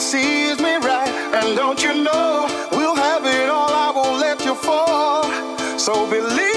sees me right. And don't you know, we'll have it all. I won't let you fall. So believe.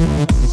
Thank